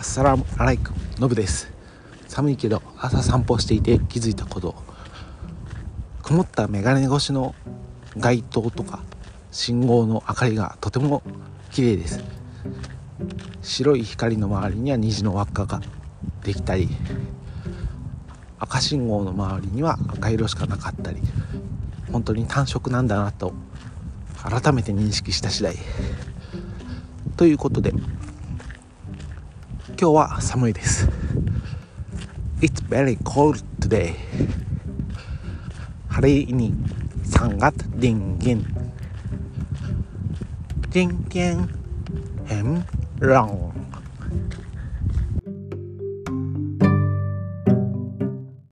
アッサラムアライクノブです。寒いけど朝散歩していて気づいたこと。曇った眼鏡越しの街灯とか信号の明かりがとても綺麗です。白い光の周りには虹の輪っかができたり赤信号の周りには赤色しかなかったり本当に単色なんだなと改めて認識した次第。ということで今日は寒いです。It's very cold today. 晴れに3月リンギン今天很冷。